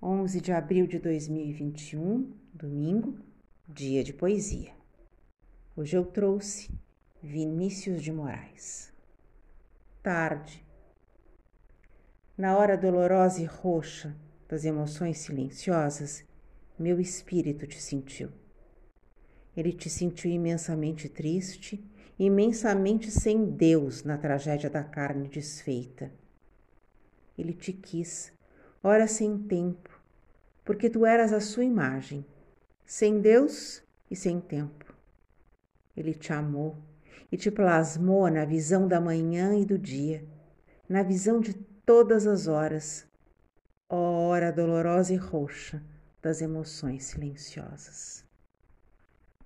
11 de abril de 2021, domingo, dia de poesia. Hoje eu trouxe Vinícius de Moraes. Tarde. Na hora dolorosa e roxa das emoções silenciosas, meu espírito te sentiu. Ele te sentiu imensamente triste, imensamente sem Deus na tragédia da carne desfeita. Ele te quis ora sem tempo, porque tu eras a sua imagem, sem Deus e sem tempo. Ele te amou e te plasmou na visão da manhã e do dia, na visão de todas as horas, ó hora dolorosa e roxa das emoções silenciosas.